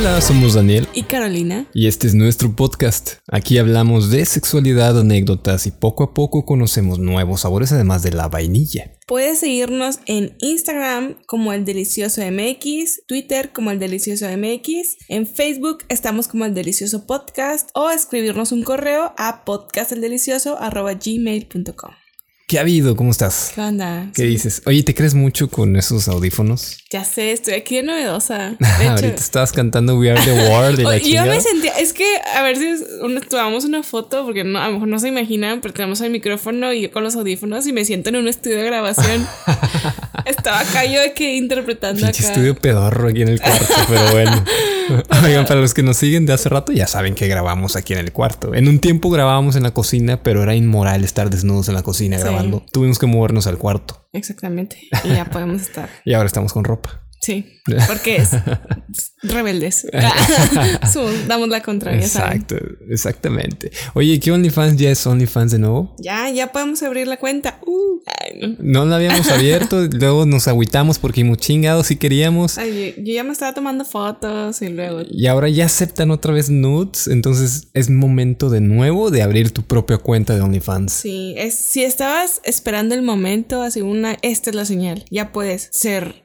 Hola, somos Daniel Y Carolina. y este es nuestro podcast. Aquí hablamos de sexualidad, anécdotas y poco a poco conocemos nuevos sabores además de la vainilla. Puedes seguirnos en Instagram como el Delicioso MX, Twitter como el Delicioso MX, en Facebook estamos como el Delicioso Podcast o escribirnos un correo a podcasteldelicioso.gmail.com. ¿Qué ha habido? ¿Cómo estás? ¿Qué onda? ¿Qué dices? Oye, ¿te crees mucho con esos audífonos? Ya sé, estoy aquí de novedosa. De hecho, Ahorita estabas cantando We Are the World yo chingada. me sentía, es que a ver si una- tomamos una foto, porque no, a lo mejor no se imaginan, pero tenemos el micrófono y yo con los audífonos y me siento en un estudio de grabación. Estaba acá yo que interpretando Pinche acá. estudio pedorro aquí en el cuarto, pero bueno. Oigan, para los que nos siguen de hace rato, ya saben que grabamos aquí en el cuarto. En un tiempo grabábamos en la cocina, pero era inmoral estar desnudos en la cocina Sí. grabando. Tuvimos que movernos al cuarto Exactamente. Y ya podemos estar. y ahora estamos con ropa. Sí, porque es rebeldes. Damos la contraria, ¿saben? Exacto, exactamente. Oye, ¿qué OnlyFans ya es OnlyFans de nuevo? Ya, ya podemos abrir la cuenta. Uh, ay, no. No la habíamos abierto, luego nos agüitamos porque hemos chingado si queríamos. Ay, yo, yo ya me estaba tomando fotos y luego. Y ahora ya aceptan otra vez nudes, entonces es momento de nuevo de abrir tu propia cuenta de OnlyFans. Sí, es, si estabas esperando el momento, así una, esta es la señal. Ya puedes ser,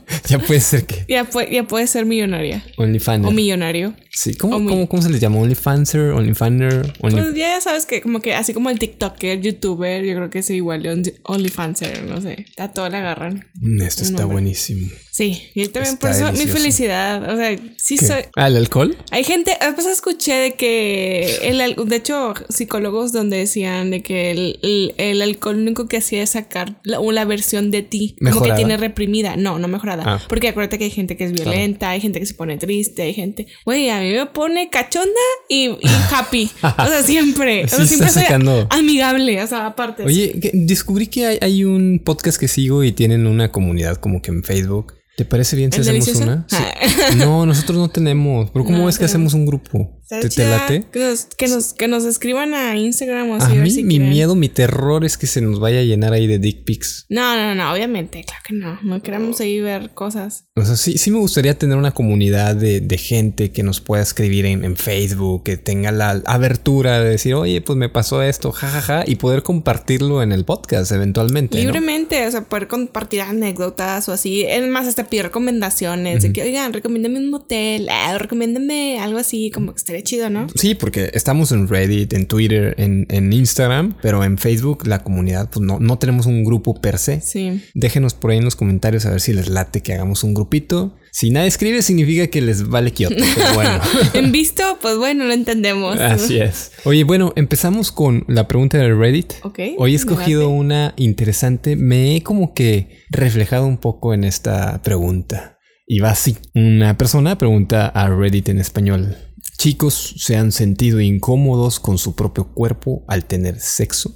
Ya puede ser que ya, pue- ya puedes ser millonaria OnlyFans. o millonario. Sí, ¿cómo, mi- cómo, cómo se les llama? OnlyFanser, OnlyFaner, Only... Pues ya sabes que como que así como el TikToker, YouTuber, yo creo que es igual, Only- OnlyFanser, no sé. A todo le agarran. Esto está buenísimo. Sí, y también Está por eso mi felicidad. O sea, sí ¿Qué? soy. ¿Ah, el alcohol? Hay gente, veces escuché de que el, al- de hecho, psicólogos donde decían de que el, el- el alcohol lo único que hacía es sacar la, una versión de ti, como Mejorada. que tiene reprimida. No, no mejorada. Ah. Porque acuérdate que hay gente que es violenta, hay gente que se pone triste, hay gente. Güey, a mí me pone cachonda y, y happy. o sea, siempre. O sea, Sí, siempre soy sacando- amigable. O sea, aparte. Oye, que- descubrí que hay, hay un podcast que sigo y tienen una comunidad como que en Facebook. ¿Te parece bien si ¿El hacemos delicioso? una? Sí. No, nosotros no tenemos. Pero ¿cómo No, es que pero- hacemos un grupo? ¿Te, te late? Que nos, que, nos, que nos escriban a Instagram o A así. a ver mí si mi quieren. miedo, mi terror es que se nos vaya a llenar ahí de dick pics. No, no, no, obviamente, claro que no. No queremos ahí ver cosas. O sea, sí, sí me gustaría tener una comunidad de, de gente que nos pueda escribir en, en Facebook, que tenga la abertura de decir, oye, pues me pasó esto, jajaja, y poder compartirlo en el podcast eventualmente. ¿no? Libremente, o sea, poder compartir anécdotas o así. Es más, hasta pedir recomendaciones de que, oigan, recomiéndame un motel, ah, recomiéndame algo así, como que estaría chido, ¿no? Sí, porque estamos en Reddit, en Twitter, en, en Instagram, pero en Facebook la comunidad, pues no, no tenemos un grupo per se. Sí. Déjenos por ahí en los comentarios a ver si les late que hagamos un grupito. Si nadie escribe significa que les vale pero bueno. en visto, pues bueno, lo entendemos. Así es. Oye, bueno, empezamos con la pregunta de Reddit. Ok, Hoy he escogido una interesante. Me he como que reflejado un poco en esta pregunta. Y va así. Una persona pregunta a Reddit en español. Chicos, ¿se han sentido incómodos con su propio cuerpo al tener sexo?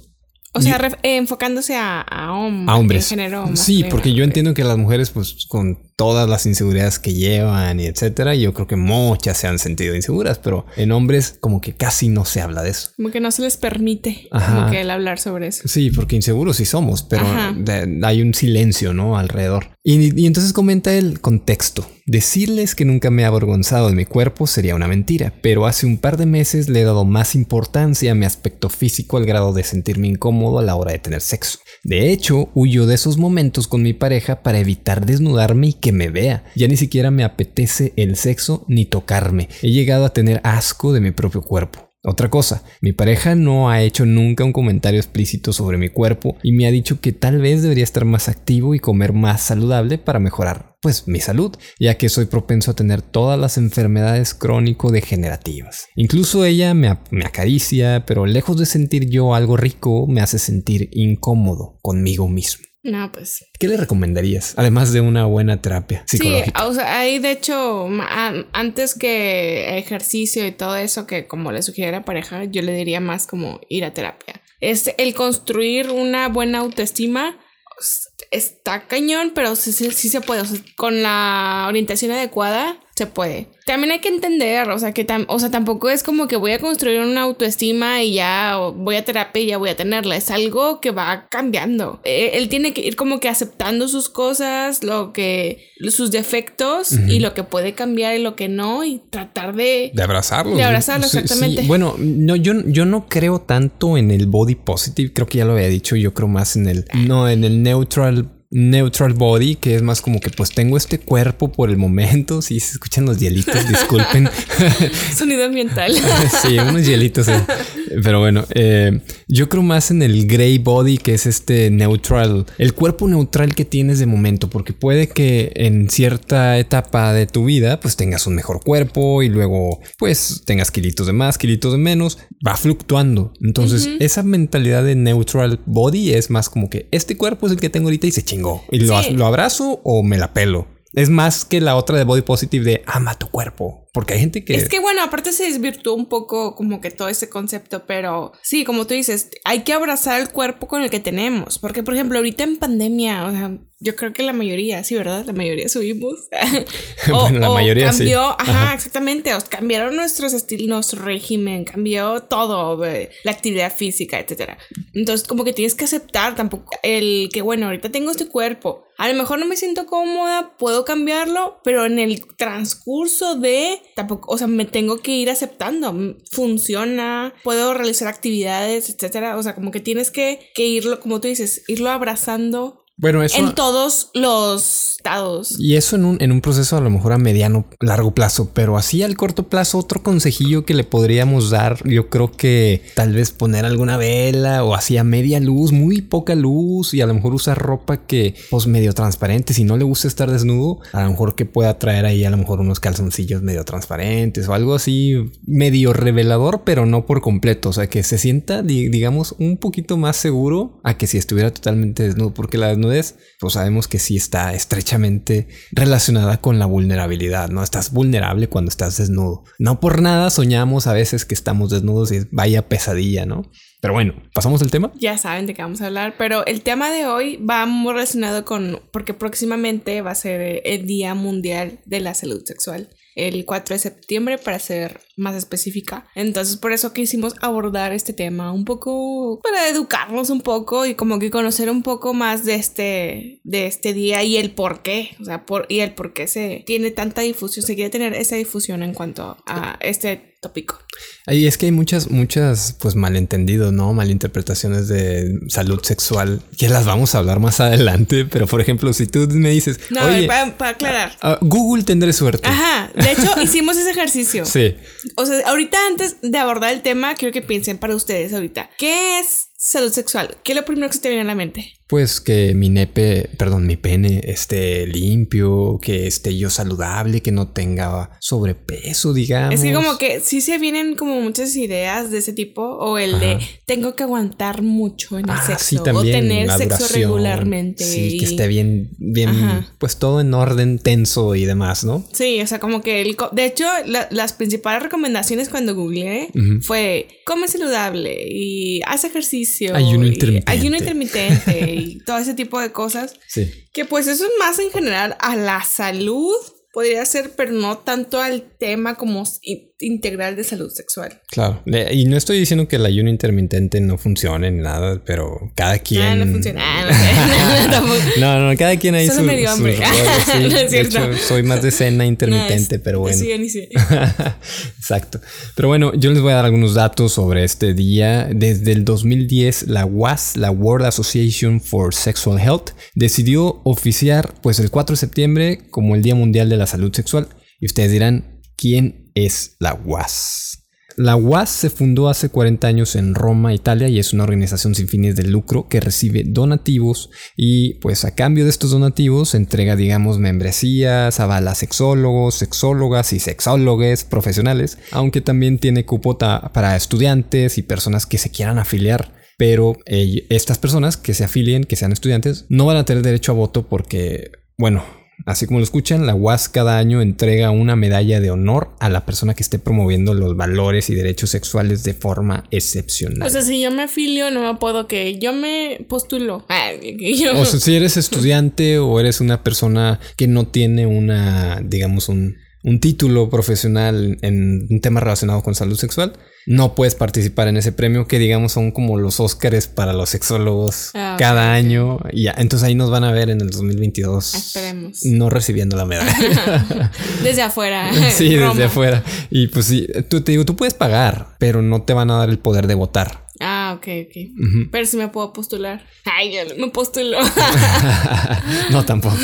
O sea, eh, enfocándose a, a, hom- A hombres. en género sí, porque yo entiendo que las mujeres, pues con todas las inseguridades que llevan y etcétera, yo creo que muchas se han sentido inseguras, pero en hombres como que casi no se habla de eso. Como que no se les permite Ajá. como que el hablar sobre eso. Sí, porque inseguros sí somos, pero de- hay un silencio, ¿no? Alrededor. Y, y entonces comenta el contexto. Decirles que nunca me he avergonzado de mi cuerpo sería una mentira, pero hace un par de meses le he dado más importancia a mi aspecto físico al grado de sentirme incómodo a la hora de tener sexo. De hecho, huyo de esos momentos con mi pareja para evitar desnudarme y que me vea. Ya ni siquiera me apetece el sexo ni tocarme. He llegado a tener asco de mi propio cuerpo. Otra cosa, mi pareja no ha hecho nunca un comentario explícito sobre mi cuerpo y me ha dicho que tal vez debería estar más activo y comer más saludable para mejorar, pues, mi salud, ya que soy propenso a tener todas las enfermedades crónico-degenerativas. Incluso ella me, acaricia, pero lejos de sentir yo algo rico, me hace sentir incómodo conmigo mismo. No, pues. ¿Qué le recomendarías? Además de una buena terapia psicológica. Sí, o sea, ahí de hecho, antes que ejercicio y todo eso, que como le sugiere a la pareja, yo le diría más como ir a terapia. Es el construir una buena autoestima está cañón, pero sí, sí, se puede. con la orientación adecuada, se puede. También hay que entender, o sea, que o sea, tampoco es como que voy a construir una autoestima y ya voy a terapia y ya voy a tenerla. Es algo que va cambiando. E, él tiene que ir como que aceptando sus cosas, lo que, sus defectos y lo que puede cambiar y lo que no y tratar de... De abrazarlo. De abrazarlo, exactamente. Bueno, no, yo, yo no creo tanto en el body positive, creo que ya lo había dicho, yo creo más en el, no, en el neutral neutral body, que es más como que pues tengo este cuerpo por el momento. Si se escuchan los hielitos, disculpen. Sonido ambiental. sí, unos hielitos. Eh. Pero bueno, eh, yo creo más en el gray body, que es este neutral, el cuerpo neutral que tienes de momento, porque puede que en cierta etapa de tu vida pues tengas un mejor cuerpo y luego pues tengas kilitos de más, kilitos de menos, va fluctuando. Entonces esa mentalidad de neutral body es más como que este cuerpo es el que tengo ahorita y se y lo, abrazo o me la pelo. Es más que la otra de body positive de ama tu cuerpo. Porque hay gente que. Es que bueno, aparte se desvirtuó un poco como que todo ese concepto, pero sí, como tú dices, hay que abrazar el cuerpo con el que tenemos. Porque, por ejemplo, ahorita en pandemia, o sea, yo creo que la mayoría, sí, ¿verdad? La mayoría subimos. o, bueno, la mayoría cambió, ajá, exactamente. cambiaron nuestros estilos, nuestro régimen, cambió todo, la actividad física, etcétera. Entonces, como que tienes que aceptar tampoco el que, bueno, ahorita tengo este cuerpo. A lo mejor no me siento cómoda, puedo cambiarlo, pero en el transcurso de tampoco, o sea, me tengo que ir aceptando. Funciona, puedo realizar actividades, etcétera. O sea, como que tienes que, que irlo, como tú dices, irlo abrazando bueno, eso. En todos los estados. Y eso en un, en un proceso a lo mejor a mediano, largo plazo, pero así al corto plazo, otro consejillo que le podríamos dar, yo creo que tal vez poner alguna vela o así a media luz, muy poca luz y a lo mejor usar ropa que, pues medio transparente. Si no le gusta estar desnudo, a lo mejor que pueda traer ahí a lo mejor unos calzoncillos medio transparentes o algo así medio revelador, pero no por completo. O sea, que se sienta, digamos, un poquito más seguro a que si estuviera totalmente desnudo, porque la pues sabemos que sí está estrechamente relacionada con la vulnerabilidad, ¿no? Estás vulnerable cuando estás desnudo. No por nada soñamos a veces que estamos desnudos y vaya pesadilla, ¿no? Pero bueno, pasamos al tema. Ya saben de qué vamos a hablar, pero el tema de hoy va muy relacionado con, porque próximamente va a ser el Día Mundial de la Salud Sexual el 4 de septiembre para ser más específica. Entonces por eso quisimos abordar este tema un poco para educarnos un poco y como que conocer un poco más de este de este día y el por qué, o sea, por y el por qué se tiene tanta difusión, se quiere tener esa difusión en cuanto a este tópico. Ahí es que hay muchas, muchas, pues malentendidos, ¿no? Malinterpretaciones de salud sexual, que las vamos a hablar más adelante, pero por ejemplo, si tú me dices... No, Oye, para, aclarar. Ah, Google tendré suerte. Ajá, de hecho hicimos ese ejercicio. Sí. O sea, ahorita antes de abordar el tema, quiero que piensen para ustedes ahorita, ¿qué es salud sexual? ¿Qué es lo primero que se te viene a la mente? Pues que mi nepe, perdón, mi pene esté limpio, que esté yo saludable, que no tenga sobrepeso, digamos. Es que como que sí se vienen como muchas ideas de ese tipo, o el de tengo que aguantar mucho en el ah, sexo, o tener sexo regularmente. Sí, que esté bien, bien, pues todo en orden tenso y demás, ¿no? Sí, o sea, como que el, de hecho, las principales recomendaciones cuando googleé fue come saludable y haz ejercicio. Ayuno intermitente. Ayuno intermitente y todo ese tipo de cosas. Sí. Que pues eso es más en general a la salud podría ser, pero no tanto al tema como integral de salud sexual. Claro, y no estoy diciendo que el ayuno intermitente no funcione ni nada, pero cada quien... Ah, no funciona. Ah, no, no, cada quien ahí su, medio hambre. de hecho, soy más de cena intermitente, pero bueno. Sí, sí. Exacto. Pero bueno, yo les voy a dar algunos datos sobre este día. Desde el 2010, la WAS, la World Association for Sexual Health, decidió oficiar pues el 4 de septiembre como el Día Mundial de la Salud Sexual. Y ustedes dirán, ¿quién es la WAS? La UAS se fundó hace 40 años en Roma, Italia, y es una organización sin fines de lucro que recibe donativos y pues a cambio de estos donativos entrega, digamos, membresías, avala sexólogos, sexólogas y sexólogues profesionales, aunque también tiene cupo para estudiantes y personas que se quieran afiliar pero estas personas que se afilien, que sean estudiantes, no van a tener derecho a voto porque, bueno, Así como lo escuchan, la UAS cada año entrega una medalla de honor a la persona que esté promoviendo los valores y derechos sexuales de forma excepcional. O sea, si yo me afilio, no me puedo que yo me postulo. O sea, si eres estudiante o eres una persona que no tiene una, digamos, un, un título profesional en un tema relacionado con salud sexual, no puedes participar en ese premio que digamos son como los Óscares para los sexólogos ah, cada año. Y ya, entonces ahí nos van a ver en el 2022. Esperemos. No recibiendo la medalla. desde afuera. sí, desde afuera. Y pues sí, tú te digo, tú puedes pagar, pero no te van a dar el poder de votar. Ok, ok. Pero si me puedo postular. Ay, yo no me postulo. no, tampoco.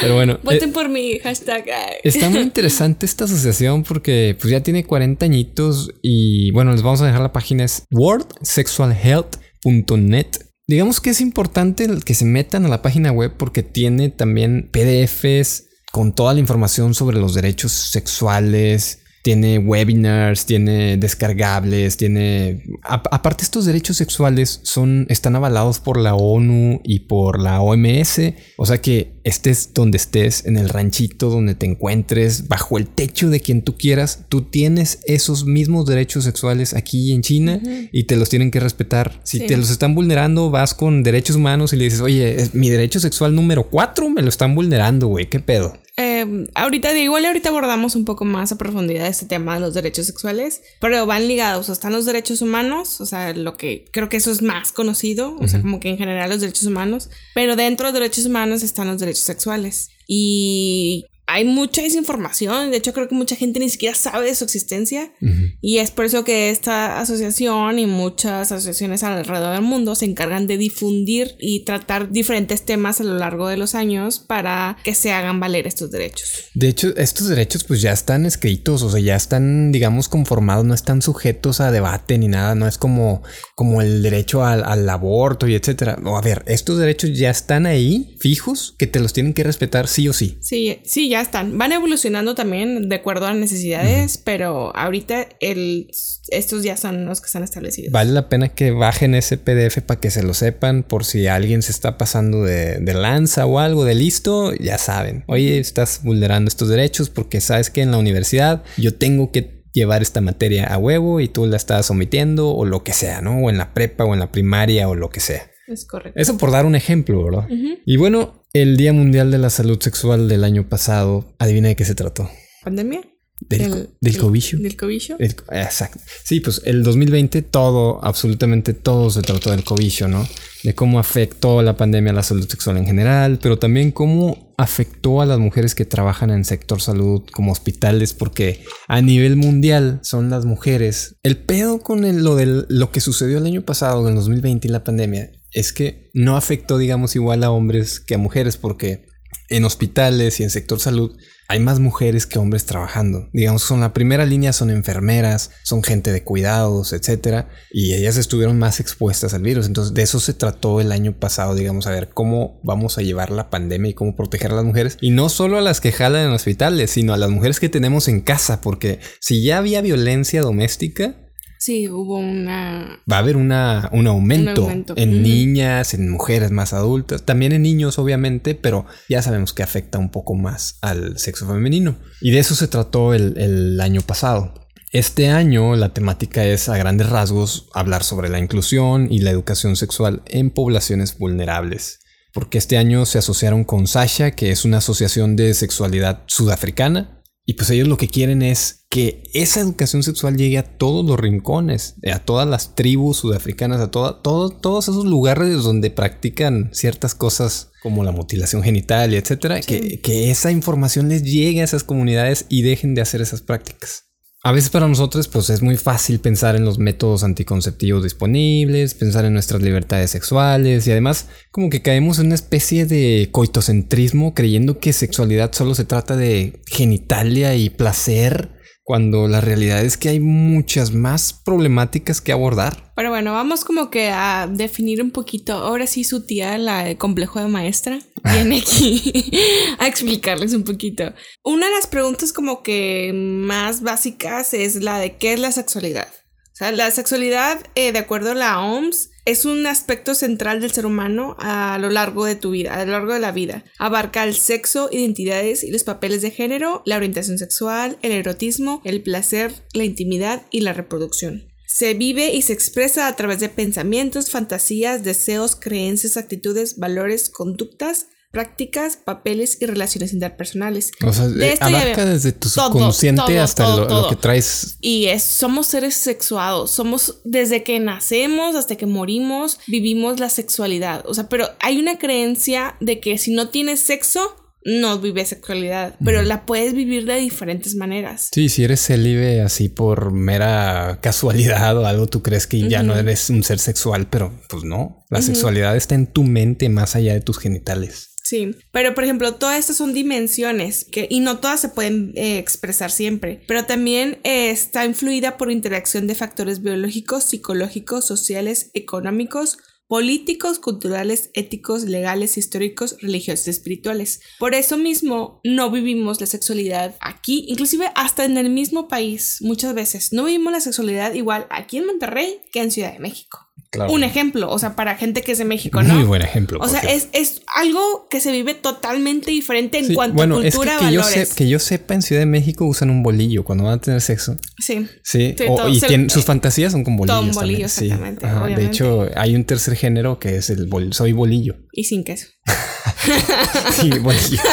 Pero bueno. Voten eh, por mi hashtag. Está muy interesante esta asociación porque pues ya tiene 40 añitos y bueno, les vamos a dejar la página es worldsexualhealth.net. Digamos que es importante que se metan a la página web porque tiene también PDFs con toda la información sobre los derechos sexuales, tiene webinars, tiene descargables, tiene... aparte estos derechos sexuales son, están avalados por la ONU y por la OMS, o sea que estés donde estés, en el ranchito donde te encuentres, bajo el techo de quien tú quieras, tú tienes esos mismos derechos sexuales aquí en China y te los tienen que respetar. Si te los están vulnerando, vas con derechos humanos y le dices, oye, mi derecho sexual número 4 me lo están vulnerando, güey, ¿qué pedo? Eh, ahorita, igual ahorita abordamos un poco más a profundidad este tema de los derechos sexuales, pero van ligados, o están los derechos humanos, o sea, lo que creo que eso es más conocido, o sea, como que en general los derechos humanos, pero dentro de los derechos humanos están los derechos sexuales. Y hay mucha desinformación, de hecho creo que mucha gente ni siquiera sabe de su existencia y es por eso que esta asociación y muchas asociaciones alrededor del mundo se encargan de difundir y tratar diferentes temas a lo largo de los años para que se hagan valer estos derechos. De hecho, estos derechos pues ya están escritos, o sea, ya están digamos conformados, no están sujetos a debate ni nada, no es como, como el derecho al, al aborto y etcétera. No, a ver, estos derechos ya están ahí, fijos, que te los tienen que respetar sí o sí. Sí, sí, ya están. Van evolucionando también de acuerdo a necesidades, pero ahorita el, estos ya son los que están establecidos. Vale la pena que bajen ese PDF para que se lo sepan por si alguien se está pasando de, de lanza o algo de listo, ya saben. Oye, estás vulnerando estos derechos porque sabes que en la universidad yo tengo que llevar esta materia a huevo y tú la estás omitiendo o lo que sea, ¿no? O en la prepa o en la primaria o lo que sea. Es correcto. Eso por dar un ejemplo, ¿verdad? Y bueno, el Día Mundial de la Salud Sexual del año pasado, adivina de qué se trató. ¿Pandemia? Del, del cobicho. Del cobicho. exacto. Sí, pues el 2020 todo, absolutamente todo se trató del cobicho, ¿no? De cómo afectó la pandemia a la salud sexual en general, pero también cómo afectó a las mujeres que trabajan en sector salud como hospitales, porque a nivel mundial son las mujeres. El pedo con lo, de lo que sucedió el año pasado, en el 2020 y la pandemia, es que no afectó, digamos, igual a hombres que a mujeres, porque en hospitales y en sector salud hay más mujeres que hombres trabajando. Digamos, son la primera línea, son enfermeras, son gente de cuidados, etcétera, y ellas estuvieron más expuestas al virus. Entonces, de eso se trató el año pasado, digamos, a ver cómo vamos a llevar la pandemia y cómo proteger a las mujeres. Y no solo a las que jalan en hospitales, sino a las mujeres que tenemos en casa, porque si ya había violencia doméstica, Sí, hubo una... Va a haber una, un, aumento en niñas, en mujeres más adultas, también en niños obviamente, pero ya sabemos que afecta un poco más al sexo femenino. Y de eso se trató el, el año pasado. Este año la temática es a grandes rasgos hablar sobre la inclusión y la educación sexual en poblaciones vulnerables porque este año se asociaron con Sasha, que es una asociación de sexualidad sudafricana, y pues ellos lo que quieren es que esa educación sexual llegue a todos los rincones, a todas las tribus sudafricanas, a todos esos lugares donde practican ciertas cosas como la mutilación genital y etcétera, que, que esa información les llegue a esas comunidades y dejen de hacer esas prácticas. A veces para nosotros pues es muy fácil pensar en los métodos anticonceptivos disponibles, pensar en nuestras libertades sexuales y además como que caemos en una especie de coitocentrismo creyendo que sexualidad solo se trata de genitalia y placer cuando la realidad es que hay muchas más problemáticas que abordar. Pero bueno, vamos como que a definir un poquito, ahora sí su tía, la complejo de maestra, viene aquí a explicarles un poquito. Una de las preguntas como que más básicas es la de qué es la sexualidad. O sea, la sexualidad, eh, de acuerdo a la OMS, es un aspecto central del ser humano a lo largo de tu vida, a lo largo de la vida. Abarca el sexo, identidades y los papeles de género, la orientación sexual, el erotismo, el placer, la intimidad y la reproducción. Se vive y se expresa a través de pensamientos, fantasías, deseos, creencias, actitudes, valores, conductas, prácticas, papeles y relaciones interpersonales. O sea, De esto abarca desde tu subconsciente todo, hasta todo, lo, que traes. Y es, somos seres sexuados, somos desde que nacemos hasta que morimos, vivimos la sexualidad. O sea, pero hay una creencia de que si no tienes sexo, no vives sexualidad, pero la puedes vivir de diferentes maneras. Sí, si eres célibe así por mera casualidad o algo, tú crees que ya no eres un ser sexual, pero pues no. La sexualidad está en tu mente más allá de tus genitales. Sí, pero por ejemplo, todas estas son dimensiones que, y no todas se pueden eh, expresar siempre, pero también eh, está influida por interacción de factores biológicos, psicológicos, sociales, económicos, políticos, culturales, éticos, legales, históricos, religiosos espirituales. Por eso mismo no vivimos la sexualidad aquí, inclusive hasta en el mismo país, muchas veces. No vivimos la sexualidad igual aquí en Monterrey que en Ciudad de México. Claro. Un ejemplo, o sea, para gente que es de México, ¿no? Muy buen ejemplo. O sea, es, es algo que se vive totalmente diferente en Sí, cuanto bueno, a cultura, es que, que yo, valores. sé- que yo sepa, en Ciudad de México usan un bolillo cuando van a tener sexo. Sí. Sí, Sí, o- todo y se- tienen- sus fantasías son con bolillos. un bolillo, también, sí. exactamente, Ajá, De hecho, hay un tercer género que es el bol- soy bolillo. Y sin queso. Sí, bolillo.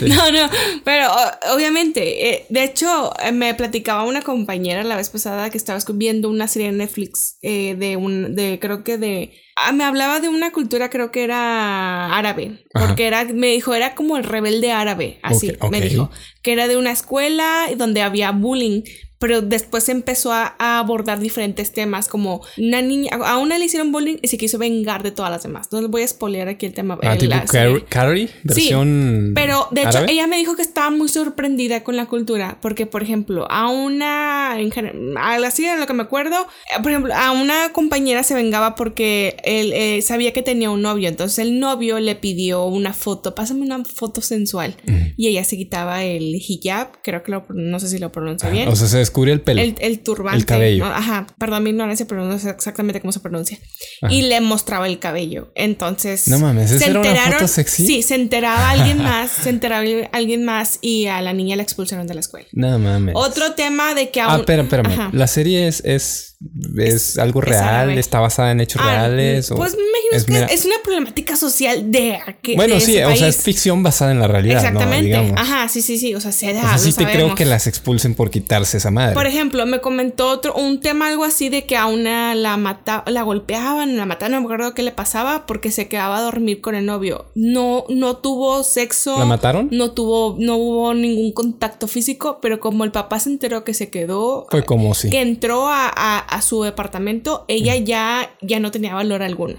Sí. No, no, pero obviamente, eh, de hecho, eh, me platicaba una compañera la vez pasada que estaba viendo una serie en Netflix eh, de un, de creo que de, ah, me hablaba de una cultura, creo que era árabe, Ajá. porque era, me dijo, era como el rebelde árabe, así, me dijo, que era de una escuela donde había bullying. Pero después empezó a, a abordar diferentes temas, como una niña, a una le hicieron bullying y se quiso vengar de todas las demás. No les voy a spoilear aquí el tema. Ah, tipo la. Carrie, versión. Pero de hecho, ella me dijo que estaba muy sorprendida con la cultura, porque, por ejemplo, a una, en así de lo que me acuerdo, eh, por ejemplo, a una compañera se vengaba porque él eh, sabía que tenía un novio, entonces el novio le pidió una foto, pásame una foto sensual, y ella se quitaba el hijab, creo que lo, no sé si lo pronuncio bien. O sea, se descubre el pelo. El, el turbante. El cabello. ¿no? Ajá, perdón mi ignorancia, pero no sé exactamente cómo se pronuncia. Ajá. Y le mostraba el cabello. Entonces. No mames, ¿esa se era una enteraron- foto sexy? Sí, se enteraba alguien más, se enteraba alguien más y a la niña la expulsaron de la escuela. No mames. Otro tema de que Ah, aún. espera, espérame. Ajá. La serie es, es, es algo real, está basada en hechos Ah, reales. o Pues me imagino es que mera- es una problemática social de aquel. Bueno, de sí, o sea, es ficción basada en la realidad, Exactamente. Ajá, sí, sí, sí. O sea, se da. O sea, sí te creo que las expulsen por quitarse esa madre. Por ejemplo, me comentó otro, un tema algo así de que a una la mata, la golpeaban, la mataban, no me acuerdo qué le pasaba porque se quedaba a dormir con el novio. No, no tuvo sexo. ¿La mataron? No tuvo, no hubo ningún contacto físico, pero como el papá se enteró que se quedó, Fue como si. que entró a, a- a su departamento, ella ya, ya no tenía valor alguno.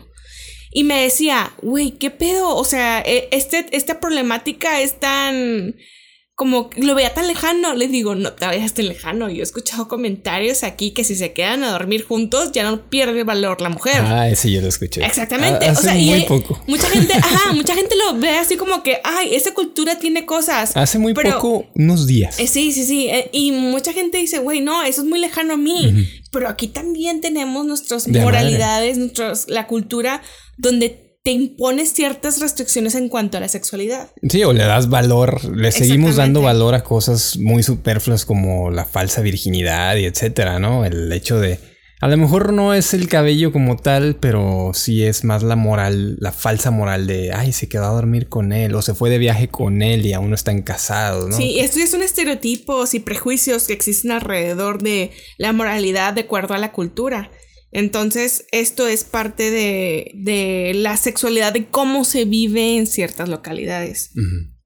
Y me decía, güey, ¿qué pedo? O sea, e- este, esta problemática es tan... Como lo veía tan lejano, les digo, no te vayas tan lejano. Yo he escuchado comentarios aquí que si se quedan a dormir juntos ya no pierde valor la mujer. Ah, ese yo lo escuché. Exactamente. Ah, o hace sea, y muy hay- poco. mucha gente, ajá, mucha gente lo ve así como que, ay, esa cultura tiene cosas. Hace muy pero- poco, unos días. eh, sí, sí, sí. eh, y mucha gente dice, güey, no, eso es muy lejano a mí. Pero aquí también tenemos nuestras De moralidades, nuestros, la cultura donde te impones ciertas restricciones en cuanto a la sexualidad. Sí, o le das valor, le seguimos dando valor a cosas muy superfluas como la falsa virginidad y etcétera, ¿no? El hecho de. A lo mejor no es el cabello como tal, pero sí es más la moral, la falsa moral de, ay, se quedó a dormir con él, o se fue de viaje con él y aún no están casados, ¿no? Sí, esto ya son estereotipos y prejuicios que existen alrededor de la moralidad de acuerdo a la cultura. Entonces, esto es parte de, de la sexualidad, de cómo se vive en ciertas localidades.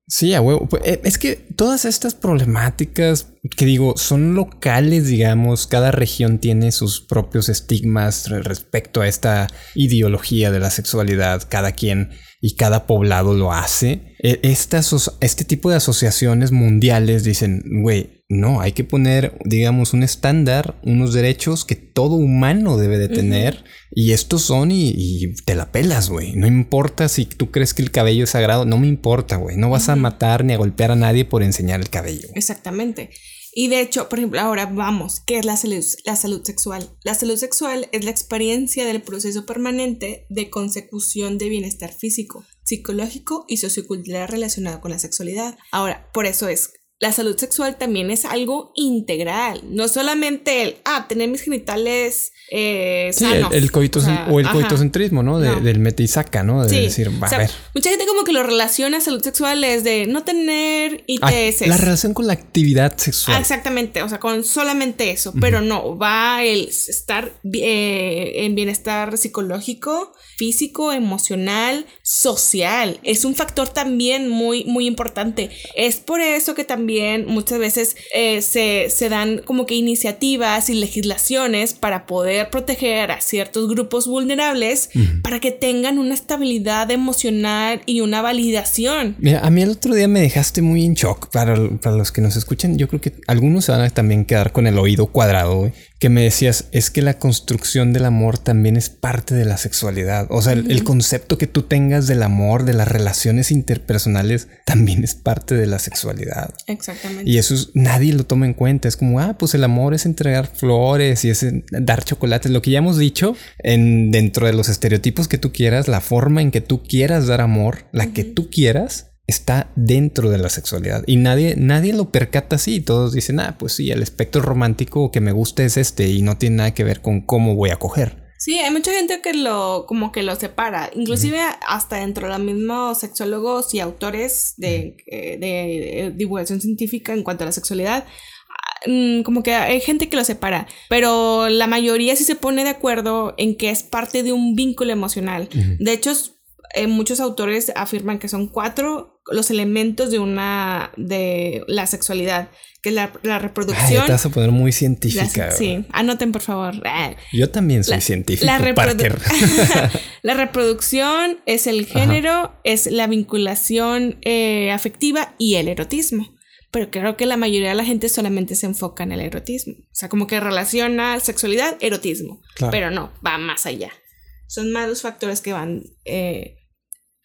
Sí, a huevo. Pues, eh, Es que todas estas problemáticas que digo son locales, digamos, cada región tiene sus propios estigmas re- respecto a esta ideología de la sexualidad, cada quien y cada poblado lo hace. E- este tipo de asociaciones mundiales dicen, güey, no, hay que poner, digamos, un estándar, unos derechos que todo humano debe de tener. Y estos son y, y te la pelas, güey. No importa si tú crees que el cabello es sagrado, no me importa, güey. No vas a matar ni a golpear a nadie por enseñar el cabello. Exactamente. Y de hecho, por ejemplo, ahora vamos, ¿qué es la salud, la salud sexual? La salud sexual es la experiencia del proceso permanente de consecución de bienestar físico, psicológico y sociocultural relacionado con la sexualidad. Ahora, por eso es la salud sexual también es algo integral, no solamente el, ah, tener mis genitales eh, sí, El, coito o, el coitocentrismo, ¿no? Del mete y saca, ¿no? De decir, va a ver. Mucha gente como que lo relaciona salud sexual es de no tener ITS. la relación con la actividad sexual. exactamente, o sea, con solamente eso, pero no, va el estar eh, en bienestar psicológico, físico, emocional, social. Es un factor también muy, muy importante. Es por eso que también muchas veces eh, se, se dan como que iniciativas y legislaciones para poder proteger a ciertos grupos vulnerables para que tengan una estabilidad emocional y una validación. Mira, a mí el otro día me dejaste muy en shock. Para, para los que nos escuchan, yo creo que algunos se van a también quedar con el oído cuadrado, que me decías, es que la construcción del amor también es parte de la sexualidad. O sea, el, concepto que tú tengas del amor, de las relaciones interpersonales, también es parte de la sexualidad. Exactamente. Y eso nadie lo toma en cuenta. Es como, ah, pues el amor es entregar flores y es dar chocolate. Lo que ya hemos dicho en, dentro de los estereotipos que tú quieras, la forma en que tú quieras dar amor, la que tú quieras, está dentro de la sexualidad y nadie, nadie lo percata así. Todos dicen, ah, pues sí, el espectro romántico que me gusta es este y no tiene nada que ver con cómo voy a coger. Sí, hay mucha gente que lo, como que lo separa, inclusive hasta dentro de los mismos sexólogos y autores de, eh, de, divulgación científica en cuanto a la sexualidad, ah, mm, como que hay gente que lo separa, pero la mayoría sí se pone de acuerdo en que es parte de un vínculo emocional. De hecho, eh, muchos autores afirman que son cuatro los elementos de una de la sexualidad, que es la, reproducción. Ay, te vas a poner muy científica. sí, anoten por favor. Ah. Yo también soy científico. La, la, reproducción es el género, es la vinculación eh, afectiva y el erotismo. Pero creo que la mayoría de la gente solamente se enfoca en el erotismo. O sea, como que relaciona sexualidad, erotismo. Pero no, va más allá. Son más los factores que van eh,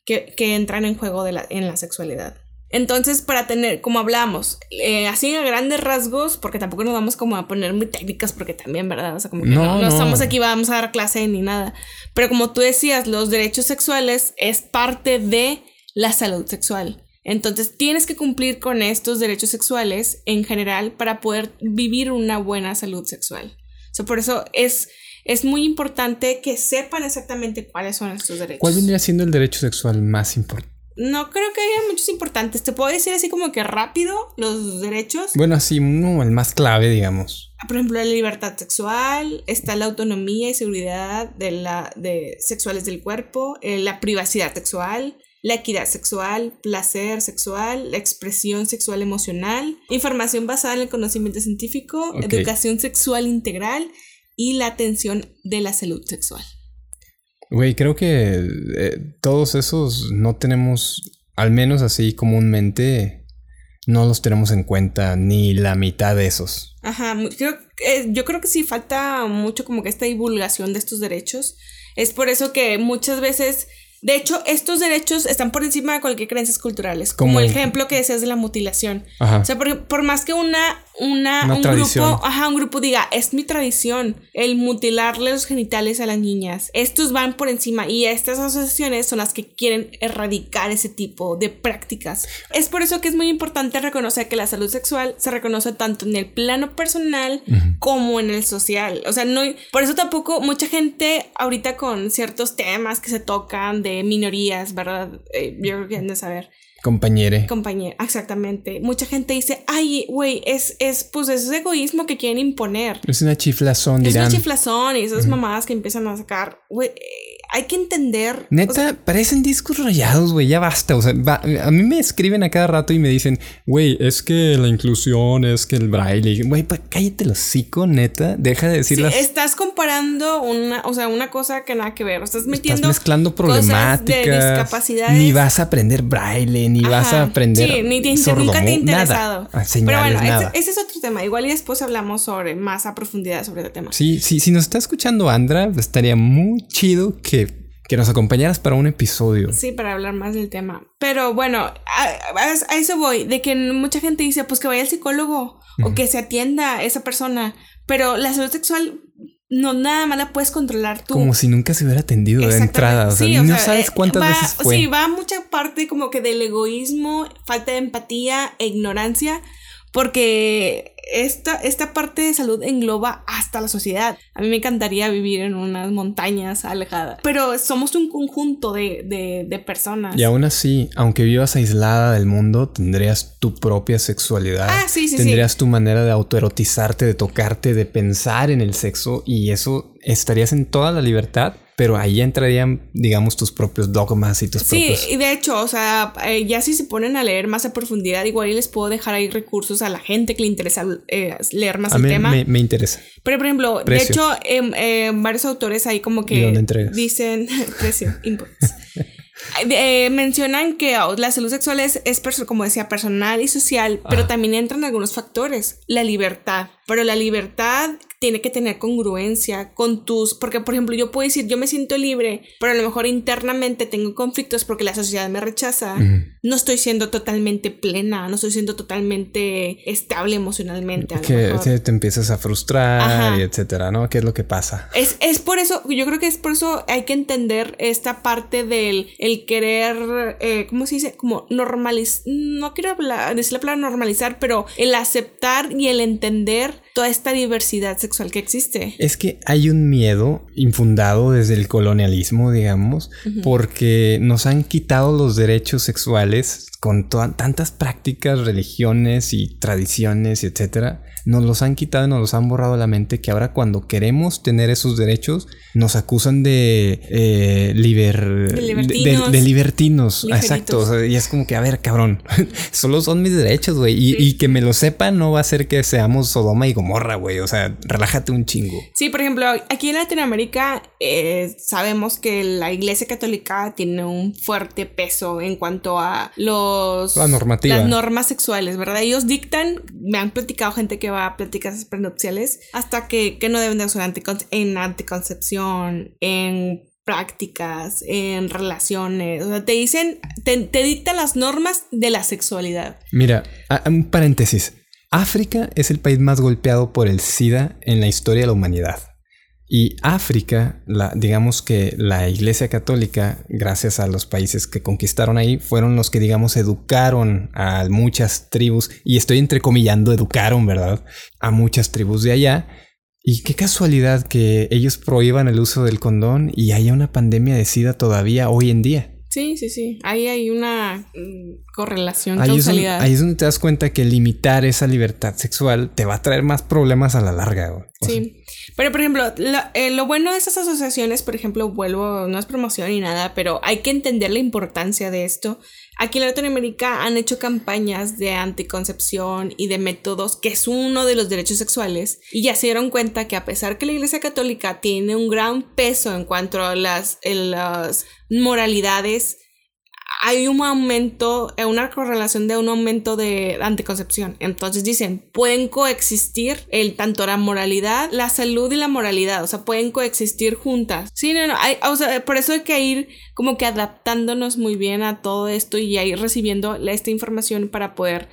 que, entran en juego de la, en la sexualidad. Entonces, para tener, como hablamos, eh, así a grandes rasgos, porque tampoco nos vamos como a poner muy técnicas, porque también, ¿verdad? O sea, como que no, estamos aquí, vamos a dar clase ni nada. Pero como tú decías, los derechos sexuales es parte de la salud sexual. Entonces, tienes que cumplir con estos derechos sexuales en general para poder vivir una buena salud sexual. O sea, por eso es es muy importante que sepan exactamente cuáles son estos derechos. ¿Cuál vendría siendo el derecho sexual más importante? No creo que haya muchos importantes. Te puedo decir así como que rápido los derechos. Bueno, así no, el más clave, digamos. Por ejemplo, la libertad sexual, está la autonomía y seguridad de la, de sexuales del cuerpo, eh, la privacidad sexual, la equidad sexual, placer sexual, la expresión sexual emocional, información basada en el conocimiento científico, educación sexual integral y la atención de la salud sexual. Güey, creo que eh, todos esos no tenemos, al menos así comúnmente, no los tenemos en cuenta ni la mitad de esos. Ajá, creo, yo creo que sí falta mucho como que esta divulgación de estos derechos. Es por eso que muchas veces de hecho, estos derechos están por encima de cualquier creencias culturales, como, el ejemplo que decías de la mutilación. O sea, por, más que una, una, un grupo, ajá, un grupo diga, es mi tradición el mutilarle los genitales a las niñas. Estos van por encima y estas asociaciones son las que quieren erradicar ese tipo de prácticas. Es por eso que es muy importante reconocer que la salud sexual se reconoce tanto en el plano personal como en el social. O sea, no, por eso tampoco mucha gente ahorita con ciertos temas que se tocan de minorías, ¿verdad? Eh, yo creo que han de saber. Compañere. Compañero, exactamente. Mucha gente dice, ay, güey, es, es, pues es egoísmo que quieren imponer. Es una chiflazón, dirán. Es una chiflazón y esas mamadas que empiezan a sacar, güey, hay que entender. Neta, parecen discos rayados, güey, ya basta. O sea, a mí me escriben a cada rato y me dicen, güey, es que la inclusión, es que el braille. Güey, cállate los hocico, neta. Deja de decir sí, Estás comparando una, o sea, una cosa que nada que ver. Estás metiendo. Estás mezclando problemáticas. de discapacidades. Ni vas a aprender braille, ni vas a aprender. Sí, ni te, nunca te ha interesado. Ah, Pero bueno, ese, es otro tema. Igual y después hablamos sobre más a profundidad sobre el tema. Sí, sí, si nos está escuchando Andra, estaría muy chido que que nos acompañaras para un episodio. Sí, para hablar más del tema. Pero bueno, a, eso voy, de que mucha gente dice, pues que vaya al psicólogo o que se atienda a esa persona, pero la salud sexual no nada más la puedes controlar tú. Como si nunca se hubiera atendido de entrada. O sea, no sabes eh, cuántas veces fue. Sí, va mucha parte como que del egoísmo, falta de empatía e ignorancia porque esta, esta parte de salud engloba hasta la sociedad. A mí me encantaría vivir en unas montañas alejadas, pero somos un conjunto de, de, personas. Y aún así, aunque vivas aislada del mundo, tendrías tu propia sexualidad. Ah, sí, sí, tendrías tu manera de autoerotizarte, de tocarte, de pensar en el sexo y eso estarías en toda la libertad pero ahí entrarían, digamos, tus propios dogmas y tus propios... Sí, y de hecho, o sea, eh, ya si se ponen a leer más a profundidad, igual les puedo dejar ahí recursos a la gente que le interesa eh, leer más el tema. Me, me interesa. Pero, por ejemplo, de hecho, eh, varios autores ahí como que dicen precio, inputs. Eh, mencionan que oh, la salud sexual es, es, como decía, personal y social, pero también entran algunos factores. La libertad. Pero la libertad tiene que tener congruencia con tus, porque por ejemplo yo puedo decir, yo me siento libre, pero a lo mejor internamente tengo conflictos porque la sociedad me rechaza, no estoy siendo totalmente plena, no estoy siendo totalmente estable emocionalmente. que te empiezas a frustrar y etcétera, ¿no? ¿Qué es lo que pasa? Es, es por eso, yo creo que es por eso hay que entender esta parte del el querer, eh, ¿cómo se dice? Como normalizar, no quiero hablar, decir la palabra normalizar, pero el aceptar y el entender toda esta diversidad sexual que existe. Es que hay un miedo infundado desde el colonialismo, digamos, porque nos han quitado los derechos sexuales verlässt con tantas prácticas, religiones y tradiciones, etcétera nos los han quitado y nos los han borrado la mente que ahora cuando queremos tener esos derechos nos acusan de eh, liber, de libertinos. De, libertinos. Exacto. y es como que, a ver, cabrón, solo son mis derechos, güey. Y, que me lo sepan no va a hacer que seamos Sodoma y Gomorra, güey. O sea, relájate un chingo. Sí, por ejemplo, aquí en Latinoamérica eh, sabemos que la Iglesia Católica tiene un fuerte peso en cuanto a los... La normativa. Las normas sexuales, ¿verdad? Ellos dictan, me han platicado gente que va a pláticas prenupciales hasta que, no deben de usar en anticoncepción, en prácticas, en relaciones. O sea, te dicen, te, te dictan las normas de la sexualidad. Mira, un paréntesis. África es el país más golpeado por el SIDA en la historia de la humanidad. Y África, la, digamos que la Iglesia Católica, gracias a los países que conquistaron ahí, fueron los que, digamos, educaron a muchas tribus, y estoy entrecomillando, educaron, ¿verdad? A muchas tribus de allá. Y qué casualidad que ellos prohíban el uso del condón y haya una pandemia de SIDA todavía hoy en día. Sí, sí, sí. Ahí hay una mm, correlación, ahí causalidad. ahí es donde te das cuenta que limitar esa libertad sexual te va a traer más problemas a la larga. Sí. Pero, por ejemplo, eh, lo, bueno de esas asociaciones, por ejemplo, vuelvo, no es promoción ni nada, pero hay que entender la importancia de esto. Aquí en Latinoamérica han hecho campañas de anticoncepción y de métodos, que es uno de los derechos sexuales, y ya se dieron cuenta que a pesar que la Iglesia Católica tiene un gran peso en cuanto a las, las moralidades, hay un aumento, eh, una correlación de un aumento de anticoncepción. Entonces dicen, pueden coexistir el, tanto la moralidad, la salud y la moralidad, o sea, pueden coexistir juntas. Sí, no, no, o sea, por eso hay que ir como que adaptándonos muy bien a todo esto y ir recibiendo esta información para poder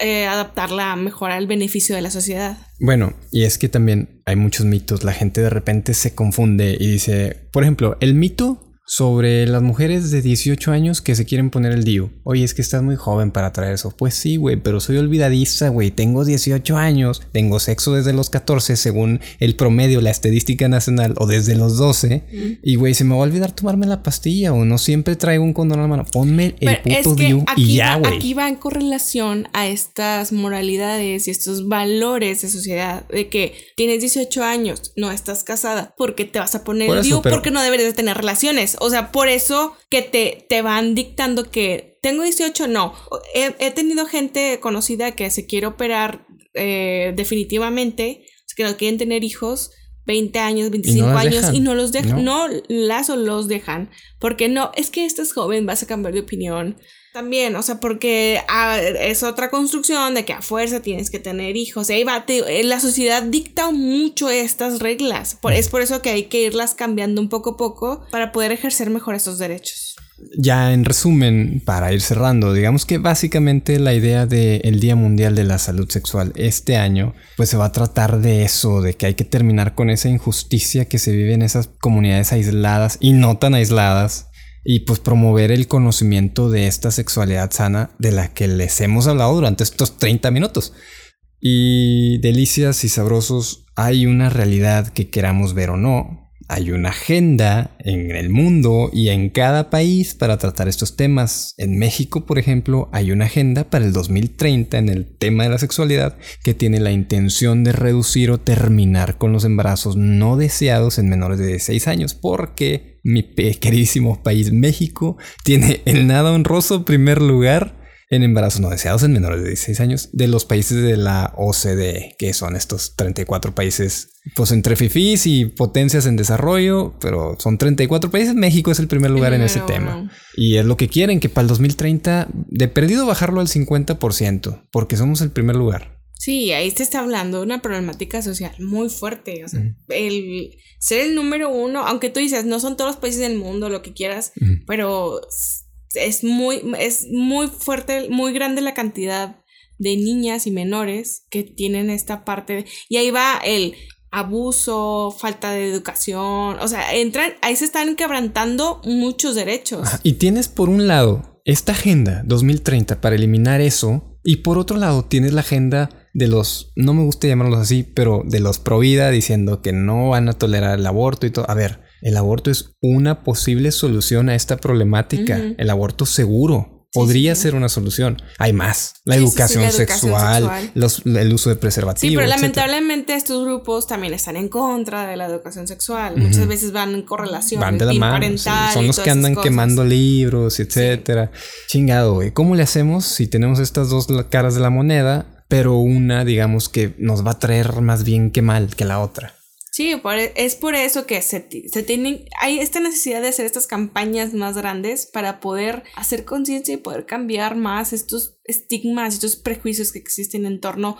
eh, adaptarla mejor al beneficio de la sociedad. Bueno, y es que también hay muchos mitos. La gente de repente se confunde y dice, por ejemplo, el mito sobre las mujeres de 18 años que se quieren poner el DIU. Oye, es que estás muy joven para traer eso. Pues sí, güey, pero soy olvidadiza, güey. Tengo 18 años, tengo sexo desde los 14 según el promedio, la estadística nacional, o desde los 12. Y, güey, se me va a olvidar tomarme la pastilla o no siempre traigo un condón a la mano. Ponme el puto DIU y ya, güey. Aquí va en correlación a estas moralidades y estos valores de sociedad de que tienes 18 años, no estás casada, porque te vas a poner el DIU, porque no deberías de tener relaciones. O sea, por eso que te, te van dictando que tengo 18, no. He, tenido gente conocida que se quiere operar eh, definitivamente, que no quieren tener hijos 20 años, 25 años y no los dejan, no. las o los dejan, porque no, es que este es joven, vas a cambiar de opinión. También, o sea, porque ah, es otra construcción de que a fuerza tienes que tener hijos. Ahí va, eh, la sociedad dicta mucho estas reglas. es por eso que hay que irlas cambiando un poco a poco para poder ejercer mejor estos derechos. Ya en resumen, para ir cerrando, digamos que básicamente la idea del Día Mundial de la Salud Sexual este año, pues se va a tratar de eso, de que hay que terminar con esa injusticia que se vive en esas comunidades aisladas y no tan aisladas, y pues promover el conocimiento de esta sexualidad sana de la que les hemos hablado durante estos 30 minutos. Y delicias y sabrosos, hay una realidad que queramos ver o no, hay una agenda en el mundo y en cada país para tratar estos temas. En México, por ejemplo, hay una agenda para el 2030 en el tema de la sexualidad que tiene la intención de reducir o terminar con los embarazos no deseados en menores de 6 años, porque mi queridísimo país México tiene el nada honroso primer lugar en embarazos no deseados en menores de 16 años de los países de la OCDE, que son estos 34 países, pues entre fifís y potencias en desarrollo, pero son 34 países. México es el primer lugar en ese tema. Y es lo que quieren, que para el 2030, de perdido bajarlo al 50%, porque somos el primer lugar. Sí, ahí se está hablando de una problemática social muy fuerte. O sea, el ser el número uno, aunque tú dices, no son todos los países del mundo, lo que quieras, pero es muy, es muy fuerte, muy grande la cantidad de niñas y menores que tienen esta parte. y ahí va el abuso, falta de educación. O sea, entran, ahí se están quebrantando muchos derechos. y tienes por un lado esta agenda 2030 para eliminar eso. Y por otro lado tienes la agenda de los, no me gusta llamarlos así, pero de los pro vida diciendo que no van a tolerar el aborto y todo. A ver, el aborto es una posible solución a esta problemática. El aborto seguro podría ser una solución. Hay más. La, educación, sexual, el uso de preservativos. Sí, pero lamentablemente estos grupos también están en contra de la educación sexual. Muchas veces van en correlación. Van de la mano. Son los que andan quemando libros, etcétera. Chingado, güey. ¿Cómo le hacemos si tenemos estas dos caras de la moneda, pero una, digamos, que nos va a traer más bien que mal que la otra? Sí, e, es por eso que se, se tienen, hay esta necesidad de hacer estas campañas más grandes para poder hacer conciencia y poder cambiar más estos estigmas, estos prejuicios que existen en torno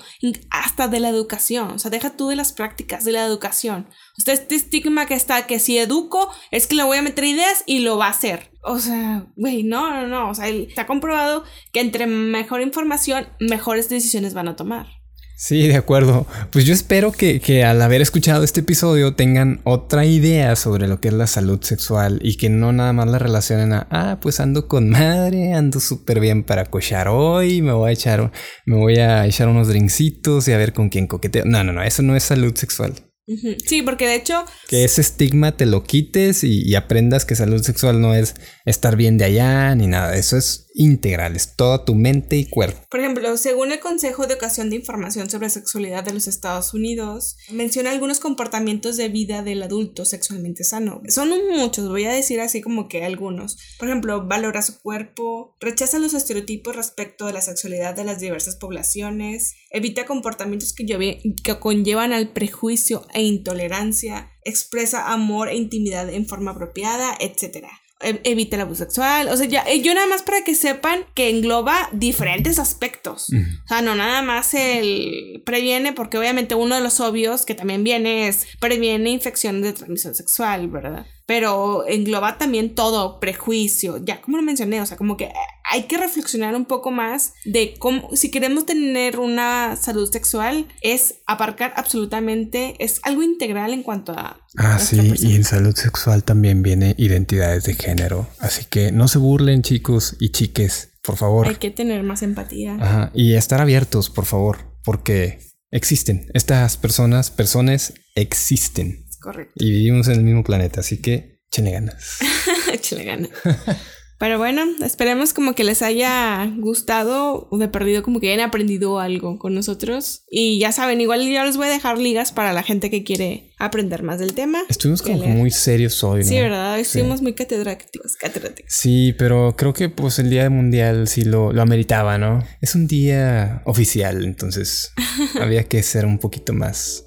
hasta de la educación. O sea, deja tú de las prácticas, de la educación. O sea, este estigma que está, que si educo, es que le voy a meter ideas y lo va a hacer. O sea, güey, no, no, no. O sea, está comprobado que entre mejor información, mejores decisiones van a tomar. Sí, de acuerdo. Pues yo espero que, al haber escuchado este episodio tengan otra idea sobre lo que es la salud sexual y que no nada más la relacionen a, ah, pues ando con madre, ando súper bien para cochar hoy, me voy a echar, me voy a echar unos drincitos y a ver con quién coqueteo. No, no, no, eso no es salud sexual. Sí, porque de hecho... Que ese estigma te lo quites y, aprendas que salud sexual no es estar bien de allá ni nada. Eso es integral, es toda tu mente y cuerpo. Por ejemplo, según el Consejo de Educación de Información sobre Sexualidad de los Estados Unidos, menciona algunos comportamientos de vida del adulto sexualmente sano. Son muchos, voy a decir así como que algunos. Por ejemplo, valora su cuerpo, rechaza los estereotipos respecto de la sexualidad de las diversas poblaciones, evita comportamientos que, que conllevan al prejuicio e intolerancia, expresa amor e intimidad en forma apropiada, etc. Evita el abuso sexual, o sea, ya, eh, yo nada más para que sepan que engloba diferentes aspectos. O sea, no nada más el previene, porque obviamente uno de los obvios que también viene es previene infecciones de transmisión sexual, ¿verdad? pero engloba también todo, prejuicio, ya como lo mencioné, o sea, como que hay que reflexionar un poco más de cómo, si queremos tener una salud sexual, es aparcar absolutamente, es algo integral en cuanto a... Ah, sí, y en salud sexual también viene identidades de género, así que no se burlen chicos y chiques, por favor. Hay que tener más empatía. Ajá, y estar abiertos, por favor, porque existen, estas personas, personas existen. Correcto. Y vivimos en el mismo planeta, así que échenle ganas. échenle ganas. Pero bueno, esperemos como que les haya gustado o de perdido como que hayan aprendido algo con nosotros. Y ya saben, igual ya les voy a dejar ligas para la gente que quiere aprender más del tema. Estuvimos como muy serios hoy, ¿no? Sí, ¿verdad? Estuvimos muy catedráticos, catedráticos. Sí, pero creo que pues el Día Mundial sí lo, lo ameritaba, ¿no? Es un día oficial, entonces había que ser un poquito más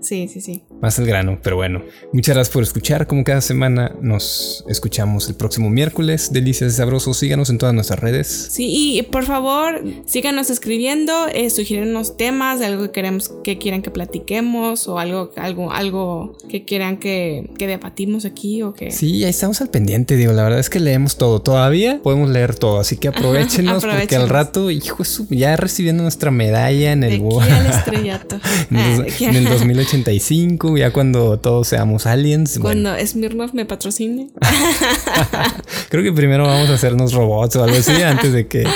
Sí, sí, sí. Más el grano, pero bueno. Muchas gracias por escuchar. Como cada semana nos escuchamos el próximo miércoles. Delicias y sabrosos. Síganos en todas nuestras redes. Sí, y por favor, síganos escribiendo, eh, sugiérenos temas de algo que queremos que quieran que platiquemos o algo, algo, algo que quieran que, que debatimos aquí o que. Sí, ahí estamos al pendiente, digo. La verdad es que leemos todo. Todavía podemos leer todo. Así que aprovechenos, porque al rato, hijo, ya recibiendo nuestra medalla en De el aquí Wo- al estrellato. en Ah, de aquí en el 2085, ya cuando todos seamos aliens. bueno. Cuando Smirnoff me patrocine. Creo que primero vamos a hacernos robots o algo así antes de que,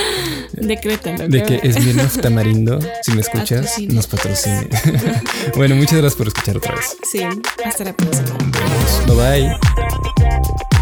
Decrétalo. de que Smirnoff Tamarindo, si me escuchas, Patrocine. nos patrocine. bueno, muchas gracias por escuchar otra vez. Sí, hasta la próxima. Nos vemos. Bye bye.